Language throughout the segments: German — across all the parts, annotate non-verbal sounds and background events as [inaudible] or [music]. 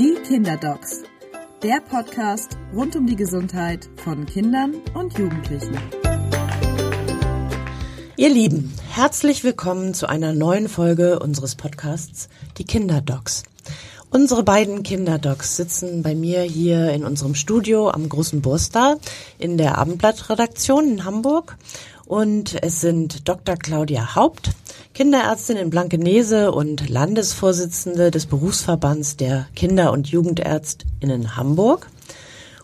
Die Kinderdocs, der Podcast rund um die Gesundheit von Kindern und Jugendlichen. Ihr Lieben, herzlich willkommen zu einer neuen Folge unseres Podcasts Die Kinderdocs. Unsere beiden Kinderdocs sitzen bei mir hier in unserem Studio am Großen Burstar in der Abendblattredaktion in Hamburg. Und es sind Dr. Claudia Haupt, Kinderärztin in Blankenese und Landesvorsitzende des Berufsverbands der Kinder- und Jugendärztinnen Hamburg.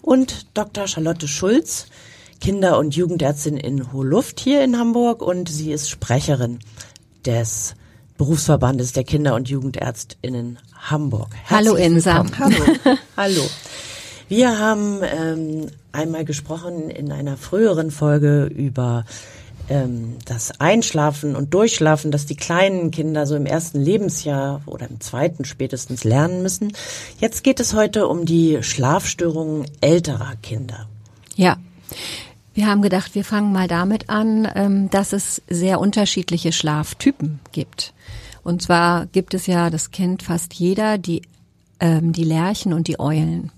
Und Dr. Charlotte Schulz, Kinder- und Jugendärztin in Hohluft hier in Hamburg und sie ist Sprecherin des Berufsverbandes der Kinder- und Jugendärztinnen Hamburg. Herzlich Hallo Insa. Hallo. Hallo. Wir haben ähm, einmal gesprochen in einer früheren Folge über ähm, das Einschlafen und Durchschlafen, dass die kleinen Kinder so im ersten Lebensjahr oder im zweiten spätestens lernen müssen. Jetzt geht es heute um die Schlafstörungen älterer Kinder. Ja. Wir haben gedacht, wir fangen mal damit an, ähm, dass es sehr unterschiedliche Schlaftypen gibt. Und zwar gibt es ja, das kennt fast jeder, die, ähm, die Lerchen und die Eulen.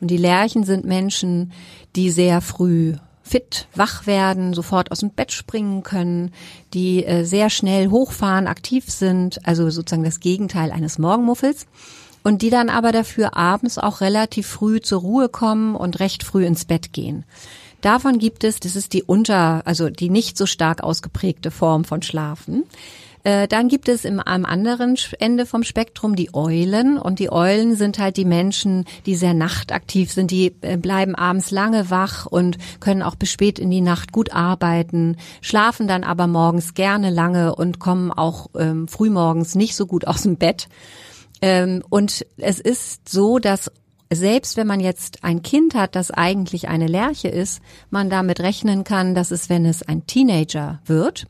Und die Lerchen sind Menschen, die sehr früh fit wach werden, sofort aus dem Bett springen können, die äh, sehr schnell hochfahren, aktiv sind, also sozusagen das Gegenteil eines Morgenmuffels. Und die dann aber dafür abends auch relativ früh zur Ruhe kommen und recht früh ins Bett gehen. Davon gibt es, das ist die unter, also die nicht so stark ausgeprägte Form von Schlafen. Äh, dann gibt es im, am anderen Ende vom Spektrum die Eulen und die Eulen sind halt die Menschen, die sehr nachtaktiv sind, die äh, bleiben abends lange wach und können auch bis spät in die Nacht gut arbeiten, schlafen dann aber morgens gerne lange und kommen auch ähm, frühmorgens nicht so gut [laughs] aus dem Bett. Ähm, und es ist so, dass selbst wenn man jetzt ein Kind hat, das eigentlich eine Lerche ist, man damit rechnen kann, dass es, wenn es ein Teenager wird,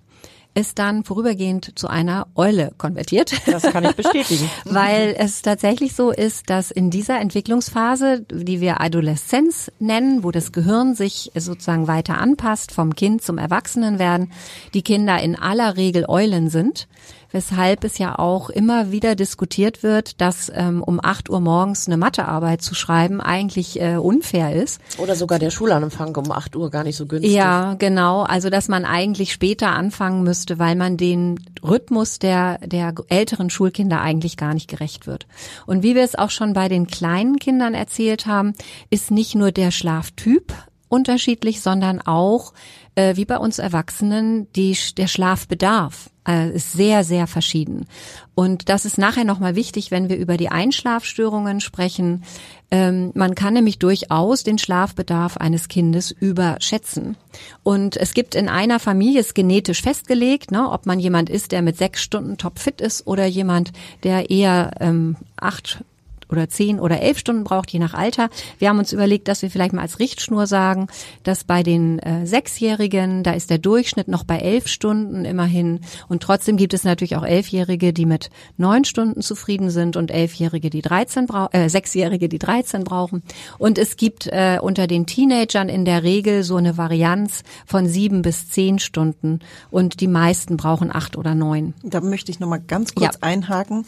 es dann vorübergehend zu einer Eule konvertiert. Das kann ich bestätigen. [laughs] Weil es tatsächlich so ist, dass in dieser Entwicklungsphase, die wir Adoleszenz nennen, wo das Gehirn sich sozusagen weiter anpasst, vom Kind zum Erwachsenenwerden, die Kinder in aller Regel Eulen sind weshalb es ja auch immer wieder diskutiert wird, dass ähm, um 8 Uhr morgens eine Mathearbeit zu schreiben eigentlich äh, unfair ist. Oder sogar der Schulanfang um 8 Uhr gar nicht so günstig. Ja, genau. Also dass man eigentlich später anfangen müsste, weil man den Rhythmus der, der älteren Schulkinder eigentlich gar nicht gerecht wird. Und wie wir es auch schon bei den kleinen Kindern erzählt haben, ist nicht nur der Schlaftyp unterschiedlich, sondern auch, äh, wie bei uns Erwachsenen, die, der Schlafbedarf äh, ist sehr, sehr verschieden. Und das ist nachher nochmal wichtig, wenn wir über die Einschlafstörungen sprechen. Ähm, man kann nämlich durchaus den Schlafbedarf eines Kindes überschätzen. Und es gibt in einer Familie, ist genetisch festgelegt, ne, ob man jemand ist, der mit sechs Stunden topfit ist oder jemand, der eher ähm, acht oder zehn oder elf Stunden braucht, je nach Alter. Wir haben uns überlegt, dass wir vielleicht mal als Richtschnur sagen, dass bei den äh, Sechsjährigen, da ist der Durchschnitt noch bei elf Stunden immerhin. Und trotzdem gibt es natürlich auch Elfjährige, die mit neun Stunden zufrieden sind und Elfjährige, die 13 brauchen, äh, Sechsjährige, die 13 brauchen. Und es gibt äh, unter den Teenagern in der Regel so eine Varianz von sieben bis zehn Stunden und die meisten brauchen acht oder neun. Da möchte ich nochmal ganz kurz ja. einhaken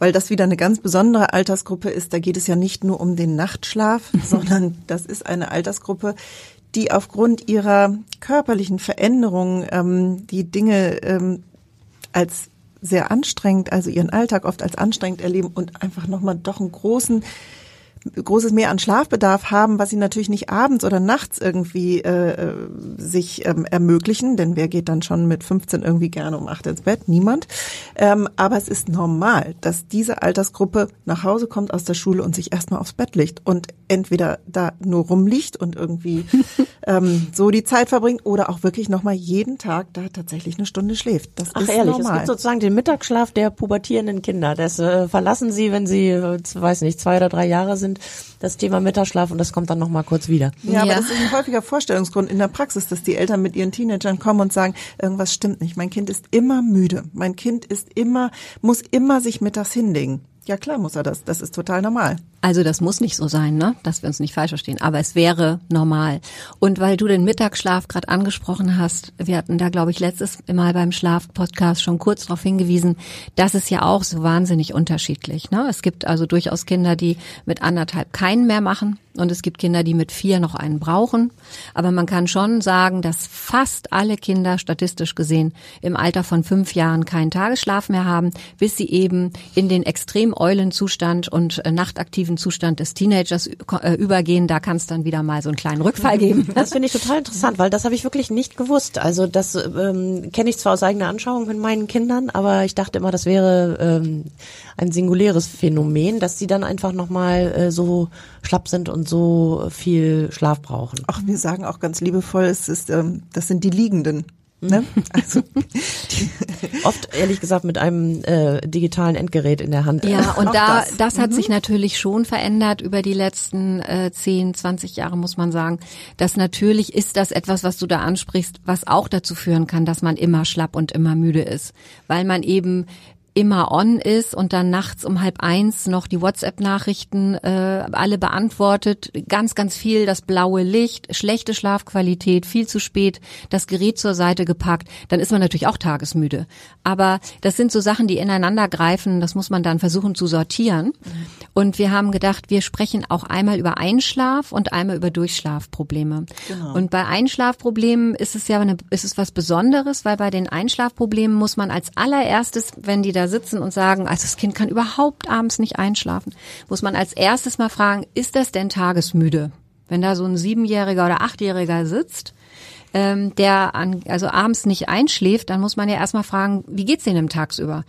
weil das wieder eine ganz besondere Altersgruppe ist. Da geht es ja nicht nur um den Nachtschlaf, [laughs] sondern das ist eine Altersgruppe, die aufgrund ihrer körperlichen Veränderungen ähm, die Dinge ähm, als sehr anstrengend, also ihren Alltag oft als anstrengend erleben und einfach nochmal doch einen großen großes Mehr an Schlafbedarf haben, was sie natürlich nicht abends oder nachts irgendwie äh, äh, sich ähm, ermöglichen, denn wer geht dann schon mit 15 irgendwie gerne um 8 ins Bett? Niemand. Ähm, aber es ist normal, dass diese Altersgruppe nach Hause kommt aus der Schule und sich erstmal aufs Bett legt und entweder da nur rumliegt und irgendwie [laughs] ähm, so die Zeit verbringt oder auch wirklich nochmal jeden Tag da tatsächlich eine Stunde schläft. Das Ach ist ehrlich, normal. es gibt sozusagen den Mittagsschlaf der pubertierenden Kinder. Das äh, verlassen sie, wenn sie, äh, weiß nicht, zwei oder drei Jahre sind, das Thema Mittagsschlaf und das kommt dann nochmal kurz wieder. Ja, ja, aber das ist ein häufiger Vorstellungsgrund in der Praxis, dass die Eltern mit ihren Teenagern kommen und sagen, irgendwas stimmt nicht. Mein Kind ist immer müde. Mein Kind ist immer, muss immer sich mittags hinlegen. Ja klar muss er das. Das ist total normal. Also das muss nicht so sein, ne? dass wir uns nicht falsch verstehen, aber es wäre normal. Und weil du den Mittagsschlaf gerade angesprochen hast, wir hatten da, glaube ich, letztes Mal beim Schlaf-Podcast schon kurz darauf hingewiesen, das ist ja auch so wahnsinnig unterschiedlich. Ne? Es gibt also durchaus Kinder, die mit anderthalb keinen mehr machen und es gibt Kinder, die mit vier noch einen brauchen. Aber man kann schon sagen, dass fast alle Kinder statistisch gesehen im Alter von fünf Jahren keinen Tagesschlaf mehr haben, bis sie eben in den extrem eulen Zustand und äh, nachtaktiven Zustand des Teenagers äh, übergehen. Da kann es dann wieder mal so einen kleinen Rückfall geben. Das finde ich total interessant, weil das habe ich wirklich nicht gewusst. Also das ähm, kenne ich zwar aus eigener Anschauung mit meinen Kindern, aber ich dachte immer, das wäre ähm, ein singuläres Phänomen, dass sie dann einfach nochmal äh, so schlapp sind und so viel Schlaf brauchen. Ach, wir sagen auch ganz liebevoll, es ist, ähm, das sind die Liegenden. Ne? [laughs] Also oft ehrlich gesagt mit einem äh, digitalen Endgerät in der Hand. Ja, und da das, das hat mhm. sich natürlich schon verändert über die letzten äh, 10, 20 Jahre muss man sagen. Das natürlich ist das etwas, was du da ansprichst, was auch dazu führen kann, dass man immer schlapp und immer müde ist, weil man eben immer on ist und dann nachts um halb eins noch die WhatsApp-Nachrichten äh, alle beantwortet, ganz, ganz viel das blaue Licht, schlechte Schlafqualität, viel zu spät, das Gerät zur Seite gepackt, dann ist man natürlich auch tagesmüde. Aber das sind so Sachen, die ineinander greifen, das muss man dann versuchen zu sortieren. Und wir haben gedacht, wir sprechen auch einmal über Einschlaf und einmal über Durchschlafprobleme. Genau. Und bei Einschlafproblemen ist es ja eine, ist es was Besonderes, weil bei den Einschlafproblemen muss man als allererstes, wenn die da sitzen und sagen, also das Kind kann überhaupt abends nicht einschlafen, muss man als erstes mal fragen, ist das denn tagesmüde? Wenn da so ein Siebenjähriger oder Achtjähriger sitzt, ähm, der an, also abends nicht einschläft, dann muss man ja erstmal fragen, wie geht's denen tagsüber?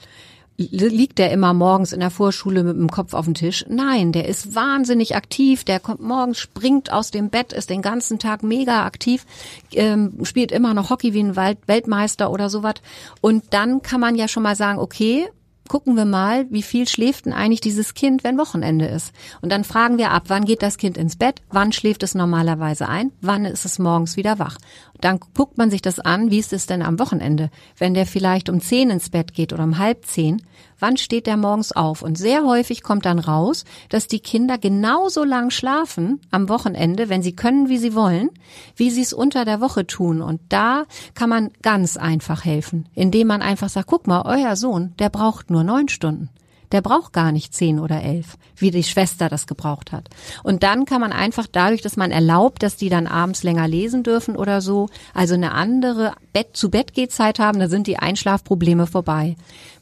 Liegt der immer morgens in der Vorschule mit dem Kopf auf dem Tisch? Nein, der ist wahnsinnig aktiv. Der kommt morgens, springt aus dem Bett, ist den ganzen Tag mega aktiv, ähm, spielt immer noch Hockey wie ein Weltmeister oder sowas. Und dann kann man ja schon mal sagen, okay, gucken wir mal, wie viel schläft denn eigentlich dieses Kind, wenn Wochenende ist. Und dann fragen wir ab, wann geht das Kind ins Bett, wann schläft es normalerweise ein, wann ist es morgens wieder wach. Dann guckt man sich das an, wie ist es denn am Wochenende, wenn der vielleicht um zehn ins Bett geht oder um halb zehn, wann steht der morgens auf? Und sehr häufig kommt dann raus, dass die Kinder genauso lang schlafen am Wochenende, wenn sie können, wie sie wollen, wie sie es unter der Woche tun. Und da kann man ganz einfach helfen, indem man einfach sagt, guck mal, euer Sohn, der braucht nur neun Stunden. Der braucht gar nicht zehn oder elf, wie die Schwester das gebraucht hat. Und dann kann man einfach dadurch, dass man erlaubt, dass die dann abends länger lesen dürfen oder so, also eine andere Bett zu Bett Zeit haben, da sind die Einschlafprobleme vorbei.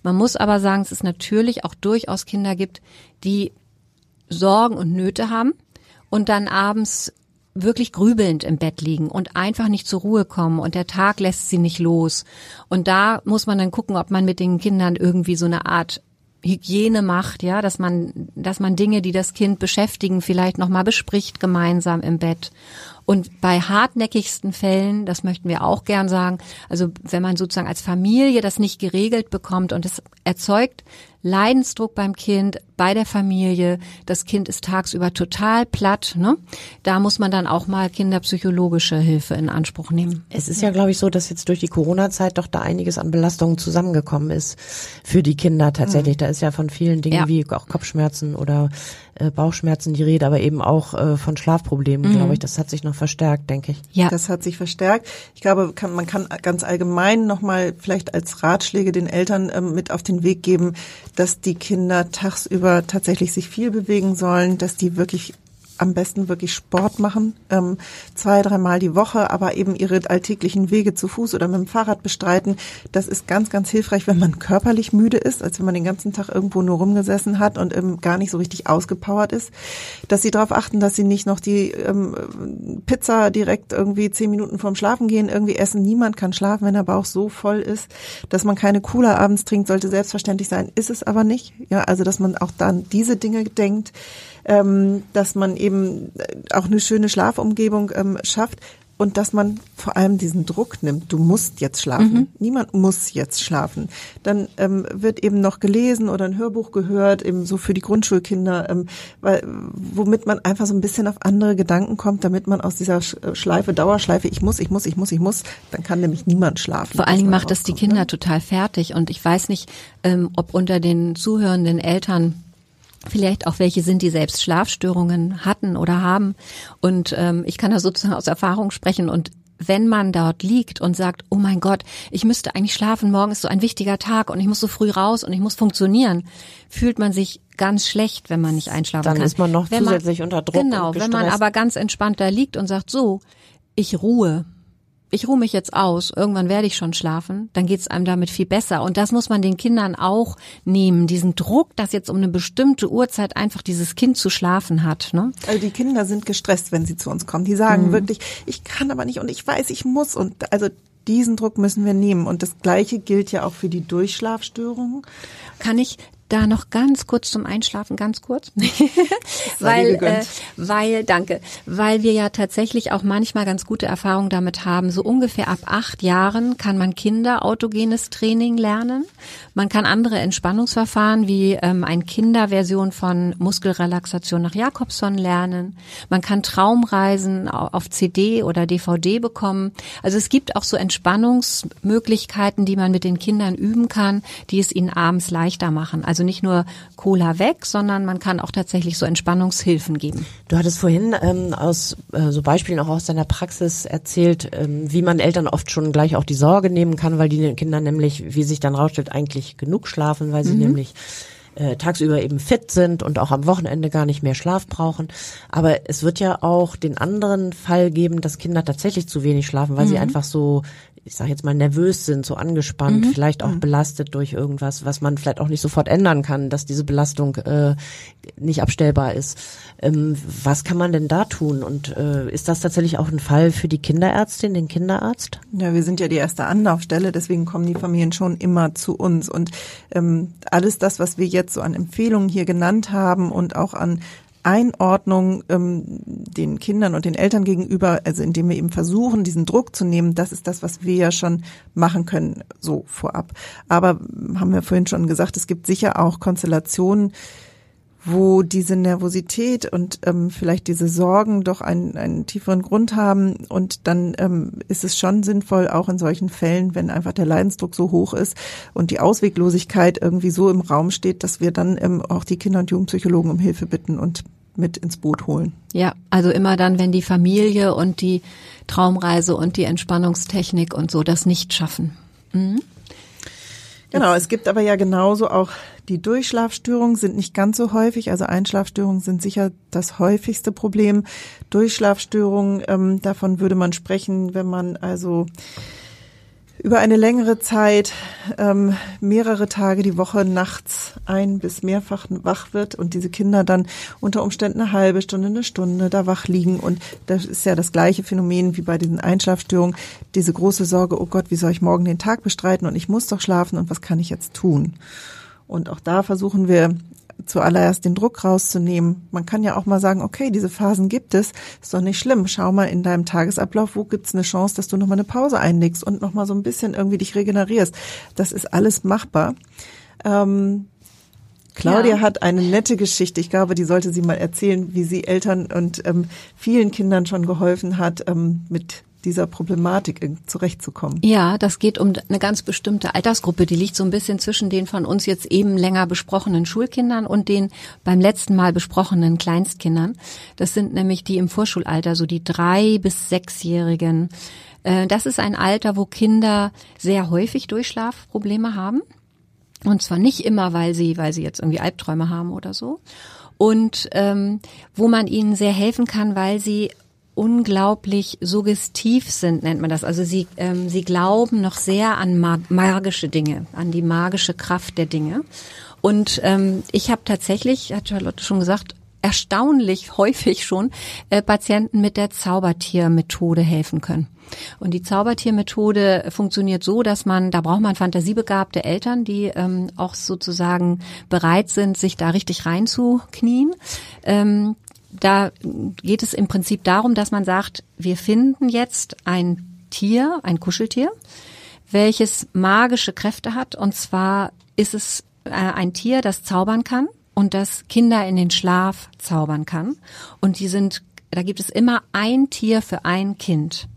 Man muss aber sagen, es natürlich auch durchaus Kinder gibt, die Sorgen und Nöte haben und dann abends wirklich grübelnd im Bett liegen und einfach nicht zur Ruhe kommen und der Tag lässt sie nicht los. Und da muss man dann gucken, ob man mit den Kindern irgendwie so eine Art Hygiene macht, ja, dass man, dass man Dinge, die das Kind beschäftigen, vielleicht nochmal bespricht gemeinsam im Bett. Und bei hartnäckigsten Fällen, das möchten wir auch gern sagen, also wenn man sozusagen als Familie das nicht geregelt bekommt und es erzeugt Leidensdruck beim Kind, bei der Familie. Das Kind ist tagsüber total platt. Ne? Da muss man dann auch mal kinderpsychologische Hilfe in Anspruch nehmen. Es ist ja, glaube ich, so, dass jetzt durch die Corona-Zeit doch da einiges an Belastungen zusammengekommen ist für die Kinder tatsächlich. Mhm. Da ist ja von vielen Dingen ja. wie auch Kopfschmerzen oder äh, Bauchschmerzen die Rede, aber eben auch äh, von Schlafproblemen, mhm. glaube ich. Das hat sich noch verstärkt, denke ich. Ja, das hat sich verstärkt. Ich glaube, kann, man kann ganz allgemein nochmal vielleicht als Ratschläge den Eltern ähm, mit auf den Weg geben, dass die Kinder tagsüber tatsächlich sich viel bewegen sollen, dass die wirklich am besten wirklich Sport machen, ähm, zwei, dreimal die Woche, aber eben ihre alltäglichen Wege zu Fuß oder mit dem Fahrrad bestreiten. Das ist ganz, ganz hilfreich, wenn man körperlich müde ist, als wenn man den ganzen Tag irgendwo nur rumgesessen hat und ähm, gar nicht so richtig ausgepowert ist. Dass sie darauf achten, dass sie nicht noch die ähm, Pizza direkt irgendwie zehn Minuten vorm Schlafen gehen, irgendwie essen. Niemand kann schlafen, wenn der Bauch so voll ist, dass man keine Cooler abends trinkt, sollte selbstverständlich sein, ist es aber nicht. Ja, also dass man auch dann diese Dinge denkt ähm, dass man eben auch eine schöne Schlafumgebung ähm, schafft und dass man vor allem diesen Druck nimmt. Du musst jetzt schlafen. Mhm. Niemand muss jetzt schlafen. Dann ähm, wird eben noch gelesen oder ein Hörbuch gehört, eben so für die Grundschulkinder, ähm, weil, womit man einfach so ein bisschen auf andere Gedanken kommt, damit man aus dieser Schleife, Dauerschleife, ich muss, ich muss, ich muss, ich muss, dann kann nämlich niemand schlafen. Vor allen Dingen macht das die Kinder ne? total fertig. Und ich weiß nicht, ähm, ob unter den zuhörenden Eltern vielleicht auch welche sind, die selbst Schlafstörungen hatten oder haben. Und ähm, ich kann da sozusagen aus Erfahrung sprechen und wenn man dort liegt und sagt, oh mein Gott, ich müsste eigentlich schlafen, morgen ist so ein wichtiger Tag und ich muss so früh raus und ich muss funktionieren, fühlt man sich ganz schlecht, wenn man nicht einschlafen Dann kann. Dann ist man noch wenn zusätzlich man, unter Druck. Genau, wenn man aber ganz entspannt da liegt und sagt, so, ich ruhe, ich ruhe mich jetzt aus, irgendwann werde ich schon schlafen, dann geht's einem damit viel besser. Und das muss man den Kindern auch nehmen, diesen Druck, dass jetzt um eine bestimmte Uhrzeit einfach dieses Kind zu schlafen hat. Ne? Also die Kinder sind gestresst, wenn sie zu uns kommen. Die sagen mhm. wirklich, ich kann aber nicht und ich weiß, ich muss. Und also diesen Druck müssen wir nehmen. Und das Gleiche gilt ja auch für die Durchschlafstörungen. Kann ich da noch ganz kurz zum Einschlafen, ganz kurz, [laughs] weil, äh, weil, danke, weil wir ja tatsächlich auch manchmal ganz gute Erfahrungen damit haben. So ungefähr ab acht Jahren kann man Kinder autogenes Training lernen. Man kann andere Entspannungsverfahren wie ähm, ein Kinderversion von Muskelrelaxation nach Jakobson lernen. Man kann Traumreisen auf CD oder DVD bekommen. Also es gibt auch so Entspannungsmöglichkeiten, die man mit den Kindern üben kann, die es ihnen abends leichter machen. Also nicht nur Cola weg, sondern man kann auch tatsächlich so Entspannungshilfen geben. Du hattest vorhin ähm, aus äh, so Beispielen auch aus deiner Praxis erzählt, ähm, wie man Eltern oft schon gleich auch die Sorge nehmen kann, weil die Kinder nämlich, wie sich dann rausstellt, eigentlich genug schlafen, weil sie mhm. nämlich äh, tagsüber eben fit sind und auch am Wochenende gar nicht mehr Schlaf brauchen. Aber es wird ja auch den anderen Fall geben, dass Kinder tatsächlich zu wenig schlafen, weil mhm. sie einfach so ich sage jetzt mal, nervös sind, so angespannt, mhm. vielleicht auch mhm. belastet durch irgendwas, was man vielleicht auch nicht sofort ändern kann, dass diese Belastung äh, nicht abstellbar ist. Ähm, was kann man denn da tun? Und äh, ist das tatsächlich auch ein Fall für die Kinderärztin, den Kinderarzt? Ja, wir sind ja die erste Anlaufstelle, deswegen kommen die Familien schon immer zu uns. Und ähm, alles das, was wir jetzt so an Empfehlungen hier genannt haben und auch an Einordnung ähm, den Kindern und den Eltern gegenüber, also indem wir eben versuchen, diesen Druck zu nehmen, das ist das, was wir ja schon machen können, so vorab. Aber haben wir vorhin schon gesagt, es gibt sicher auch Konstellationen, wo diese Nervosität und ähm, vielleicht diese Sorgen doch einen, einen tieferen Grund haben. Und dann ähm, ist es schon sinnvoll, auch in solchen Fällen, wenn einfach der Leidensdruck so hoch ist und die Ausweglosigkeit irgendwie so im Raum steht, dass wir dann ähm, auch die Kinder- und Jugendpsychologen um Hilfe bitten und mit ins Boot holen. Ja, also immer dann, wenn die Familie und die Traumreise und die Entspannungstechnik und so das nicht schaffen. Mhm. Genau, es gibt aber ja genauso auch die Durchschlafstörungen sind nicht ganz so häufig. Also Einschlafstörungen sind sicher das häufigste Problem. Durchschlafstörungen, ähm, davon würde man sprechen, wenn man also über eine längere Zeit, ähm, mehrere Tage die Woche nachts ein bis mehrfach wach wird und diese Kinder dann unter Umständen eine halbe Stunde, eine Stunde da wach liegen. Und das ist ja das gleiche Phänomen wie bei diesen Einschlafstörungen. Diese große Sorge, oh Gott, wie soll ich morgen den Tag bestreiten und ich muss doch schlafen und was kann ich jetzt tun? Und auch da versuchen wir zuallererst den Druck rauszunehmen. Man kann ja auch mal sagen, okay, diese Phasen gibt es, ist doch nicht schlimm. Schau mal in deinem Tagesablauf, wo gibt's eine Chance, dass du nochmal eine Pause einlegst und nochmal so ein bisschen irgendwie dich regenerierst. Das ist alles machbar. Ähm, Claudia ja. hat eine nette Geschichte. Ich glaube, die sollte sie mal erzählen, wie sie Eltern und ähm, vielen Kindern schon geholfen hat, ähm, mit dieser Problematik zurechtzukommen. Ja, das geht um eine ganz bestimmte Altersgruppe, die liegt so ein bisschen zwischen den von uns jetzt eben länger besprochenen Schulkindern und den beim letzten Mal besprochenen Kleinstkindern. Das sind nämlich die im Vorschulalter, so die drei bis sechsjährigen. Äh, das ist ein Alter, wo Kinder sehr häufig Durchschlafprobleme haben. Und zwar nicht immer, weil sie, weil sie jetzt irgendwie Albträume haben oder so. Und ähm, wo man ihnen sehr helfen kann, weil sie unglaublich suggestiv sind, nennt man das. Also sie, ähm, sie glauben noch sehr an mag magische Dinge, an die magische Kraft der Dinge. Und ähm, ich habe tatsächlich, hat Charlotte schon gesagt, erstaunlich häufig schon äh, Patienten mit der Zaubertiermethode helfen können. Und die Zaubertiermethode funktioniert so, dass man, da braucht man fantasiebegabte Eltern, die ähm, auch sozusagen bereit sind, sich da richtig reinzuknien. Ähm, da geht es im Prinzip darum, dass man sagt, wir finden jetzt ein Tier, ein Kuscheltier, welches magische Kräfte hat. Und zwar ist es äh, ein Tier, das zaubern kann und das Kinder in den Schlaf zaubern kann. Und die sind, da gibt es immer ein Tier für ein Kind.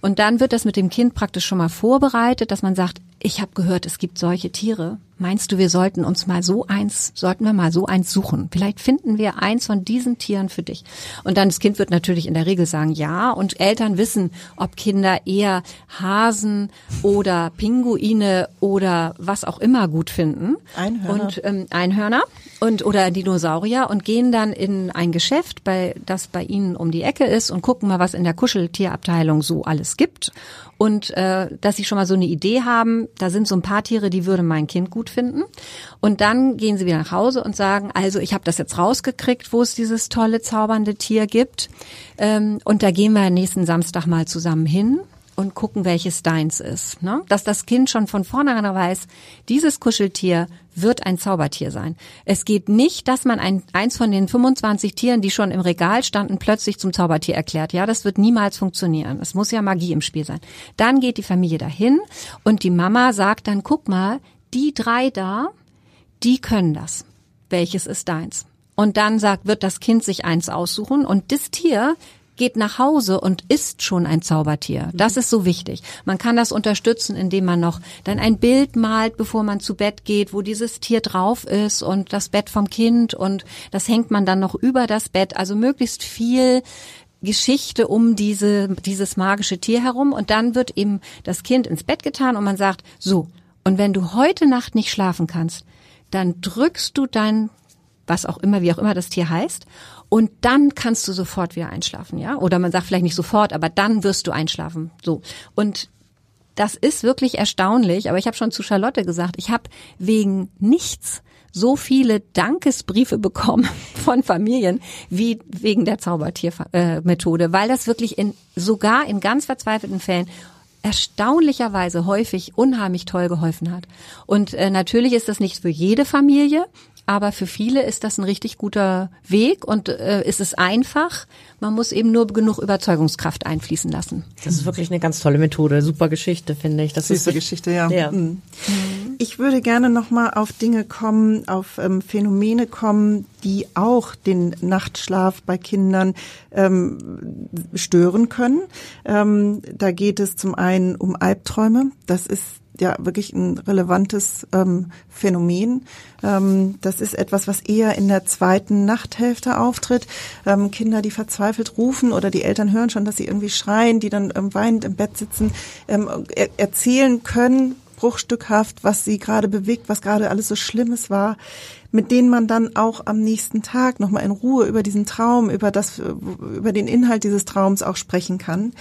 Und dann wird das mit dem Kind praktisch schon mal vorbereitet, dass man sagt, ich habe gehört, es gibt solche Tiere meinst du, wir sollten uns mal so eins, sollten wir mal so eins suchen? Vielleicht finden wir eins von diesen Tieren für dich. Und dann das Kind wird natürlich in der Regel sagen ja und Eltern wissen, ob Kinder eher Hasen oder Pinguine oder was auch immer gut finden. Einhörner. Und ähm, Einhörner und oder Dinosaurier und gehen dann in ein Geschäft, bei das bei ihnen um die Ecke ist und gucken mal, was in der Kuscheltierabteilung so alles gibt und äh, dass sie schon mal so eine Idee haben, da sind so ein paar Tiere, die würde mein Kind gut finden. Und dann gehen sie wieder nach Hause und sagen, also ich habe das jetzt rausgekriegt, wo es dieses tolle, zaubernde Tier gibt. Ähm, und da gehen wir nächsten Samstag mal zusammen hin und gucken, welches deins ist. Ne? Dass das Kind schon von vornherein weiß, dieses Kuscheltier wird ein Zaubertier sein. Es geht nicht, dass man ein, eins von den 25 Tieren, die schon im Regal standen, plötzlich zum Zaubertier erklärt. Ja, das wird niemals funktionieren. Es muss ja Magie im Spiel sein. Dann geht die Familie dahin und die Mama sagt dann, guck mal, die drei da, die können das. Welches ist deins? Und dann sagt, wird das Kind sich eins aussuchen und das Tier geht nach Hause und ist schon ein Zaubertier. Das ist so wichtig. Man kann das unterstützen, indem man noch dann ein Bild malt, bevor man zu Bett geht, wo dieses Tier drauf ist und das Bett vom Kind und das hängt man dann noch über das Bett. Also möglichst viel Geschichte um diese, dieses magische Tier herum und dann wird eben das Kind ins Bett getan und man sagt, so, und wenn du heute Nacht nicht schlafen kannst, dann drückst du dein, was auch immer, wie auch immer das Tier heißt, und dann kannst du sofort wieder einschlafen, ja? Oder man sagt vielleicht nicht sofort, aber dann wirst du einschlafen. So. Und das ist wirklich erstaunlich, aber ich habe schon zu Charlotte gesagt, ich habe wegen nichts so viele Dankesbriefe [laughs] bekommen von Familien wie wegen der Zaubertiermethode, äh, weil das wirklich in sogar in ganz verzweifelten Fällen erstaunlicherweise häufig unheimlich toll geholfen hat. Und äh, natürlich ist das nicht für jede Familie, aber für viele ist das ein richtig guter Weg und äh, ist es einfach. Man muss eben nur genug Überzeugungskraft einfließen lassen. Das ist wirklich eine ganz tolle Methode, super Geschichte, finde ich. Das Süße ist Geschichte, ja. ja. Mhm. Ich würde gerne nochmal auf Dinge kommen, auf ähm, Phänomene kommen, die auch den Nachtschlaf bei Kindern ähm, stören können. Ähm, da geht es zum einen um Albträume. Das ist ja wirklich ein relevantes ähm, Phänomen. Ähm, das ist etwas, was eher in der zweiten Nachthälfte auftritt. Ähm, Kinder, die verzweifelt rufen oder die Eltern hören schon, dass sie irgendwie schreien, die dann ähm, weinend im Bett sitzen, ähm, er erzählen können, bruchstückhaft, was sie gerade bewegt, was gerade alles so Schlimmes war, mit denen man dann auch am nächsten Tag nochmal in Ruhe über diesen Traum, über das, über den Inhalt dieses Traums auch sprechen kann.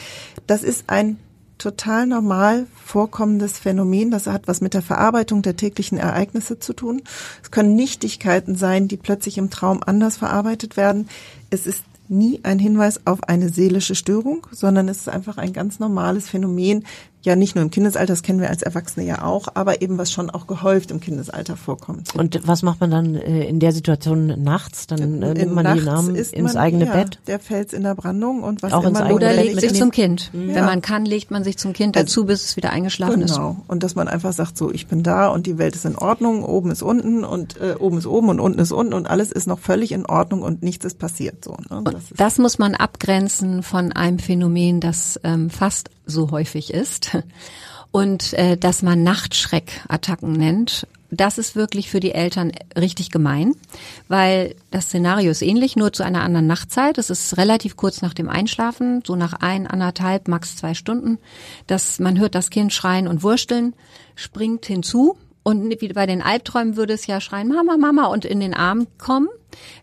Das ist ein total normal vorkommendes Phänomen. Das hat was mit der Verarbeitung der täglichen Ereignisse zu tun. Es können Nichtigkeiten sein, die plötzlich im Traum anders verarbeitet werden. Es ist nie ein Hinweis auf eine seelische Störung, sondern es ist einfach ein ganz normales Phänomen, ja nicht nur im Kindesalter, das kennen wir als Erwachsene ja auch, aber eben was schon auch gehäuft im Kindesalter vorkommt. Und was macht man dann äh, in der Situation nachts? Dann äh, nimmt man die Namen ins man, eigene ja, Bett? Der fällt in der Brandung und was auch immer ins Oder legt sich zum Kind. Ja. Wenn man kann, legt man sich zum Kind dazu, bis es wieder eingeschlafen genau. ist. Genau. Und dass man einfach sagt, so ich bin da und die Welt ist in Ordnung, oben ist unten und äh, oben ist oben und unten ist unten und alles ist noch völlig in Ordnung und nichts ist passiert. So, ne? das, das muss man abgrenzen von einem Phänomen, das ähm, fast so häufig ist und äh, dass man Nachtschreckattacken nennt. Das ist wirklich für die Eltern richtig gemein, weil das Szenario ist ähnlich, nur zu einer anderen Nachtzeit. Es ist relativ kurz nach dem Einschlafen, so nach ein, anderthalb, max zwei Stunden. dass man hört das Kind schreien und wursteln, springt hinzu und wie bei den Albträumen würde es ja schreien, Mama, Mama und in den Arm kommen.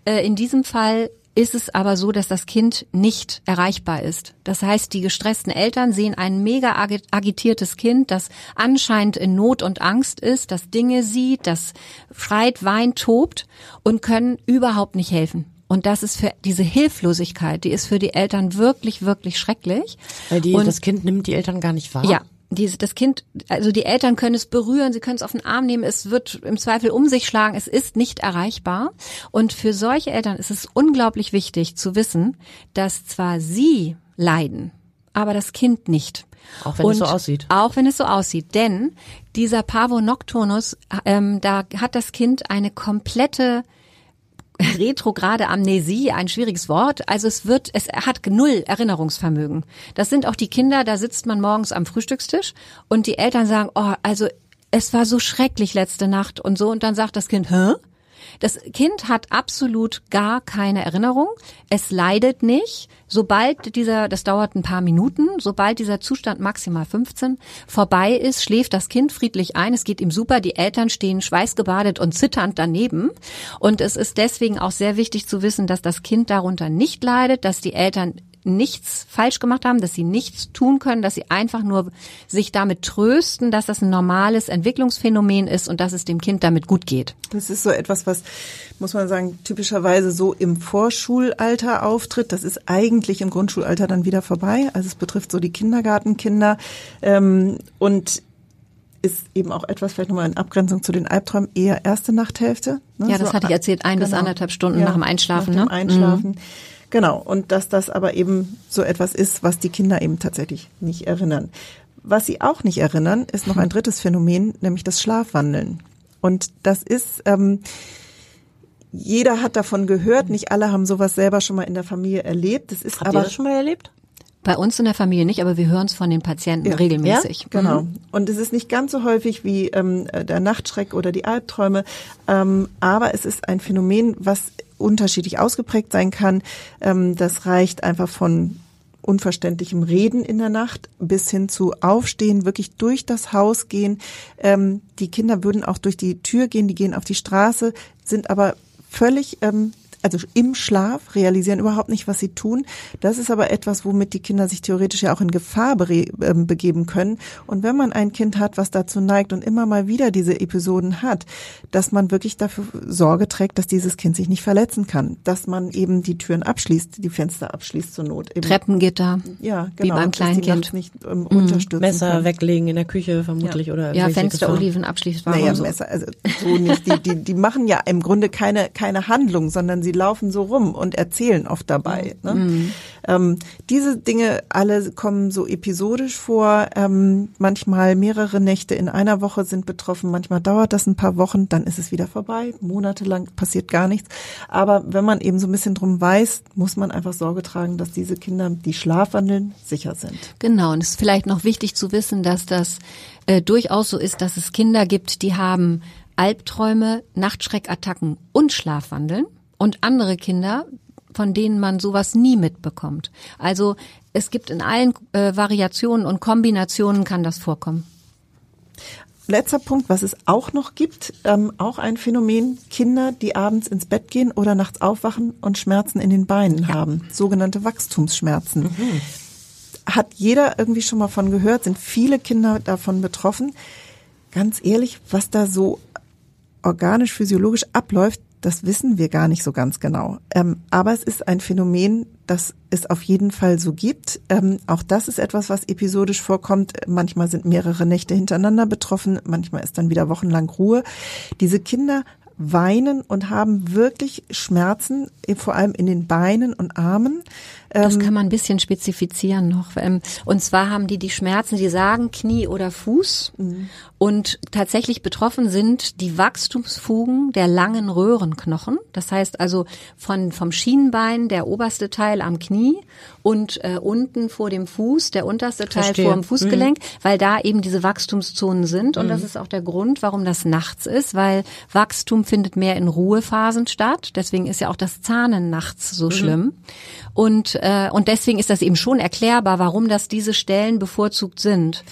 Äh, in diesem Fall ist es aber so, dass das Kind nicht erreichbar ist. Das heißt, die gestressten Eltern sehen ein mega agitiertes Kind, das anscheinend in Not und Angst ist, das Dinge sieht, das schreit, weint, tobt und können überhaupt nicht helfen. Und das ist für diese Hilflosigkeit, die ist für die Eltern wirklich, wirklich schrecklich. Weil die, und, das Kind nimmt die Eltern gar nicht wahr. Ja, diese, das Kind, also die Eltern können es berühren, sie können es auf den Arm nehmen, es wird im Zweifel um sich schlagen, es ist nicht erreichbar. Und für solche Eltern ist es unglaublich wichtig zu wissen, dass zwar sie leiden, aber das Kind nicht. Auch wenn Und es so aussieht. Auch wenn es so aussieht. Denn dieser Pavo Nocturnus, ähm, da hat das Kind eine komplette retrograde Amnesie, ein schwieriges Wort. Also es wird, es hat null Erinnerungsvermögen. Das sind auch die Kinder, da sitzt man morgens am Frühstückstisch und die Eltern sagen, oh, also es war so schrecklich letzte Nacht und so und dann sagt das Kind, hä? Das Kind hat absolut gar keine Erinnerung. Es leidet nicht. Sobald dieser, das dauert ein paar Minuten, sobald dieser Zustand maximal 15 vorbei ist, schläft das Kind friedlich ein. Es geht ihm super. Die Eltern stehen schweißgebadet und zitternd daneben. Und es ist deswegen auch sehr wichtig zu wissen, dass das Kind darunter nicht leidet, dass die Eltern nichts falsch gemacht haben, dass sie nichts tun können, dass sie einfach nur sich damit trösten, dass das ein normales Entwicklungsphänomen ist und dass es dem Kind damit gut geht. Das ist so etwas, was, muss man sagen, typischerweise so im Vorschulalter auftritt. Das ist eigentlich im Grundschulalter dann wieder vorbei. Also es betrifft so die Kindergartenkinder. Ähm, und ist eben auch etwas, vielleicht nochmal in Abgrenzung zu den Albträumen, eher erste Nachthälfte. Ne? Ja, das so, hatte ich erzählt, ein genau. bis anderthalb Stunden ja, nach dem Einschlafen. Nach dem ne? Einschlafen. Mhm. Genau, und dass das aber eben so etwas ist, was die Kinder eben tatsächlich nicht erinnern. Was sie auch nicht erinnern, ist noch ein drittes Phänomen, nämlich das Schlafwandeln. Und das ist, ähm, jeder hat davon gehört, nicht alle haben sowas selber schon mal in der Familie erlebt. Das ist Habt aber ihr das schon mal erlebt? Bei uns in der Familie nicht, aber wir hören es von den Patienten ja. regelmäßig. Ja? Genau. Mhm. Und es ist nicht ganz so häufig wie ähm, der Nachtschreck oder die Albträume, ähm, aber es ist ein Phänomen, was unterschiedlich ausgeprägt sein kann. Ähm, das reicht einfach von unverständlichem Reden in der Nacht bis hin zu Aufstehen, wirklich durch das Haus gehen. Ähm, die Kinder würden auch durch die Tür gehen, die gehen auf die Straße, sind aber völlig ähm, also im Schlaf, realisieren überhaupt nicht, was sie tun. Das ist aber etwas, womit die Kinder sich theoretisch ja auch in Gefahr be äh, begeben können. Und wenn man ein Kind hat, was dazu neigt und immer mal wieder diese Episoden hat, dass man wirklich dafür Sorge trägt, dass dieses Kind sich nicht verletzen kann, dass man eben die Türen abschließt, die Fenster abschließt zur Not. Eben. Treppengitter. Ja, genau. Wie beim kleinen Kind. Nicht ähm, unterstützen Messer kann. weglegen in der Küche vermutlich ja. oder ja Fenster, Oliven abschließt. Naja, so. Messer, also so nicht. Die, die, die machen ja im Grunde keine keine Handlung, sondern sie laufen so rum und erzählen oft dabei. Ne? Mhm. Ähm, diese Dinge alle kommen so episodisch vor. Ähm, manchmal mehrere Nächte in einer Woche sind betroffen. Manchmal dauert das ein paar Wochen, dann ist es wieder vorbei. Monatelang passiert gar nichts. Aber wenn man eben so ein bisschen drum weiß, muss man einfach Sorge tragen, dass diese Kinder, die schlafwandeln, sicher sind. Genau. Und es ist vielleicht noch wichtig zu wissen, dass das äh, durchaus so ist, dass es Kinder gibt, die haben Albträume, Nachtschreckattacken und Schlafwandeln und andere Kinder, von denen man sowas nie mitbekommt. Also es gibt in allen äh, Variationen und Kombinationen kann das vorkommen. Letzter Punkt, was es auch noch gibt, ähm, auch ein Phänomen, Kinder, die abends ins Bett gehen oder nachts aufwachen und Schmerzen in den Beinen ja. haben, sogenannte Wachstumsschmerzen. Mhm. Hat jeder irgendwie schon mal von gehört, sind viele Kinder davon betroffen. Ganz ehrlich, was da so organisch, physiologisch abläuft, das wissen wir gar nicht so ganz genau. Ähm, aber es ist ein Phänomen, das es auf jeden Fall so gibt. Ähm, auch das ist etwas, was episodisch vorkommt. Manchmal sind mehrere Nächte hintereinander betroffen, manchmal ist dann wieder wochenlang Ruhe. Diese Kinder weinen und haben wirklich Schmerzen, vor allem in den Beinen und Armen. Das ähm, kann man ein bisschen spezifizieren noch. Ähm, und zwar haben die die Schmerzen, die sagen Knie oder Fuß. Mhm. Und tatsächlich betroffen sind die Wachstumsfugen der langen Röhrenknochen. Das heißt also von, vom Schienbein, der oberste Teil am Knie und äh, unten vor dem Fuß, der unterste Teil Verstehe. vor dem Fußgelenk, mhm. weil da eben diese Wachstumszonen sind. Und mhm. das ist auch der Grund, warum das nachts ist, weil Wachstum findet mehr in Ruhephasen statt. Deswegen ist ja auch das Zahnen nachts so mhm. schlimm. Und, äh, und deswegen ist das eben schon erklärbar, warum das diese Stellen bevorzugt sind.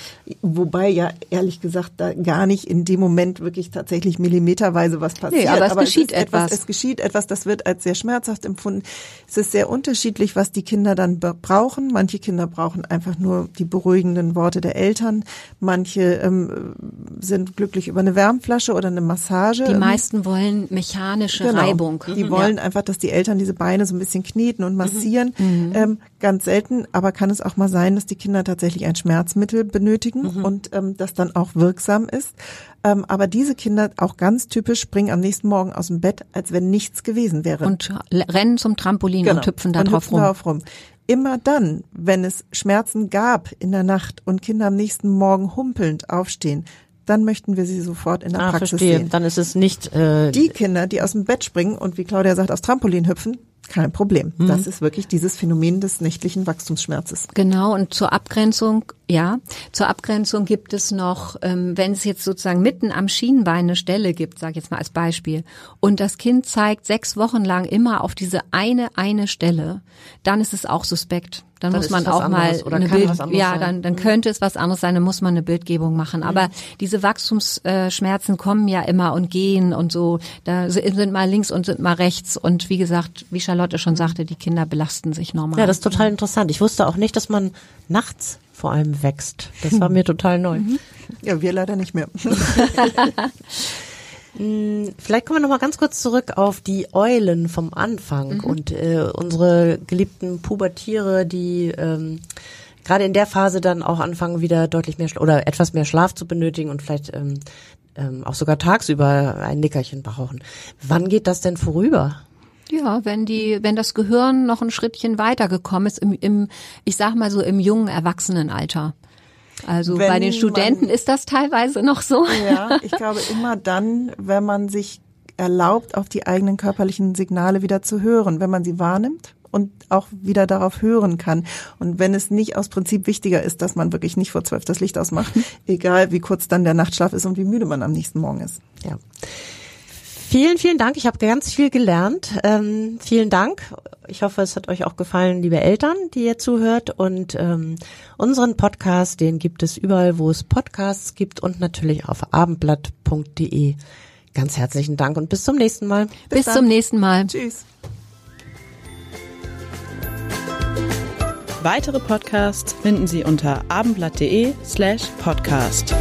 Wobei ja ehrlich gesagt da gar nicht in dem Moment wirklich tatsächlich millimeterweise was passiert. Nee, aber es aber geschieht es etwas. etwas. Es geschieht etwas, das wird als sehr schmerzhaft empfunden. Es ist sehr unterschiedlich, was die Kinder dann brauchen. Manche Kinder brauchen einfach nur die beruhigenden Worte der Eltern. Manche ähm, sind glücklich über eine Wärmflasche oder eine Massage. Die meisten wollen mechanische genau. Reibung. Die mhm. wollen einfach, dass die Eltern diese Beine so ein bisschen kneten und massieren. Mhm. Ähm, ganz selten, aber kann es auch mal sein, dass die Kinder tatsächlich ein Schmerzmittel benötigen mhm. und ähm, das dann auch wirksam ist. Ähm, aber diese Kinder, auch ganz typisch, springen am nächsten Morgen aus dem Bett, als wenn nichts gewesen wäre. Und rennen zum Trampolin genau. und hüpfen da und drauf hüpfen rum. Darauf rum. Immer dann, wenn es Schmerzen gab in der Nacht und Kinder am nächsten Morgen humpelnd aufstehen, dann möchten wir sie sofort in der ah, Praxis verstehe. sehen. Dann ist es nicht äh, die Kinder, die aus dem Bett springen und wie Claudia sagt, aufs Trampolin hüpfen, kein Problem. Mhm. Das ist wirklich dieses Phänomen des nächtlichen Wachstumsschmerzes. Genau, und zur Abgrenzung Ja, zur Abgrenzung gibt es noch, ähm, wenn es jetzt sozusagen mitten am Schienbein eine Stelle gibt, sage ich jetzt mal als Beispiel, und das Kind zeigt sechs Wochen lang immer auf diese eine eine Stelle, dann ist es auch suspekt. Dann, dann muss man auch mal eine Bild, ja, dann, dann mhm. könnte es was anderes sein, dann muss man eine Bildgebung machen. Aber mhm. diese Wachstumsschmerzen kommen ja immer und gehen und so. Da sind mal links und sind mal rechts. Und wie gesagt, wie Charlotte schon sagte, die Kinder belasten sich normal. Ja, das ist total interessant. Ich wusste auch nicht, dass man nachts vor allem wächst. Das war mir total neu. Mhm. Ja, wir leider nicht mehr. [laughs] Mm, vielleicht kommen wir noch mal ganz kurz zurück auf die Eulen vom Anfang mhm. und äh, unsere geliebten Pubertiere, die ähm, gerade in der Phase dann auch anfangen, wieder deutlich mehr oder etwas mehr Schlaf zu benötigen und vielleicht ähm, ähm, auch sogar tagsüber ein Nickerchen brauchen. Wann geht das denn vorüber? Ja, wenn die, wenn das Gehirn noch ein Schrittchen weitergekommen ist im, im ich sag mal so im jungen Erwachsenenalter. Also wenn bei den Studenten man, ist das teilweise noch so. Ja, ich glaube immer dann, wenn man sich erlaubt, auf die eigenen körperlichen Signale wieder zu hören, wenn man sie wahrnimmt und auch wieder darauf hören kann. Und wenn es nicht aus Prinzip wichtiger ist, dass man wirklich nicht vor zwölf das Licht ausmacht, [laughs] egal wie kurz dann der Nachtschlaf ist und wie müde man am nächsten Morgen ist. Ja. Vielen, vielen Dank. Ich habe ganz viel gelernt. Ähm, vielen Dank. Ich hoffe, es hat euch auch gefallen, liebe Eltern, die ihr zuhört. Und ähm, unseren Podcast, den gibt es überall, wo es Podcasts gibt und natürlich auf abendblatt.de. Ganz herzlichen Dank und bis zum nächsten Mal. Bis, bis zum nächsten Mal. Tschüss. Weitere Podcasts finden Sie unter abendblatt.de slash podcast.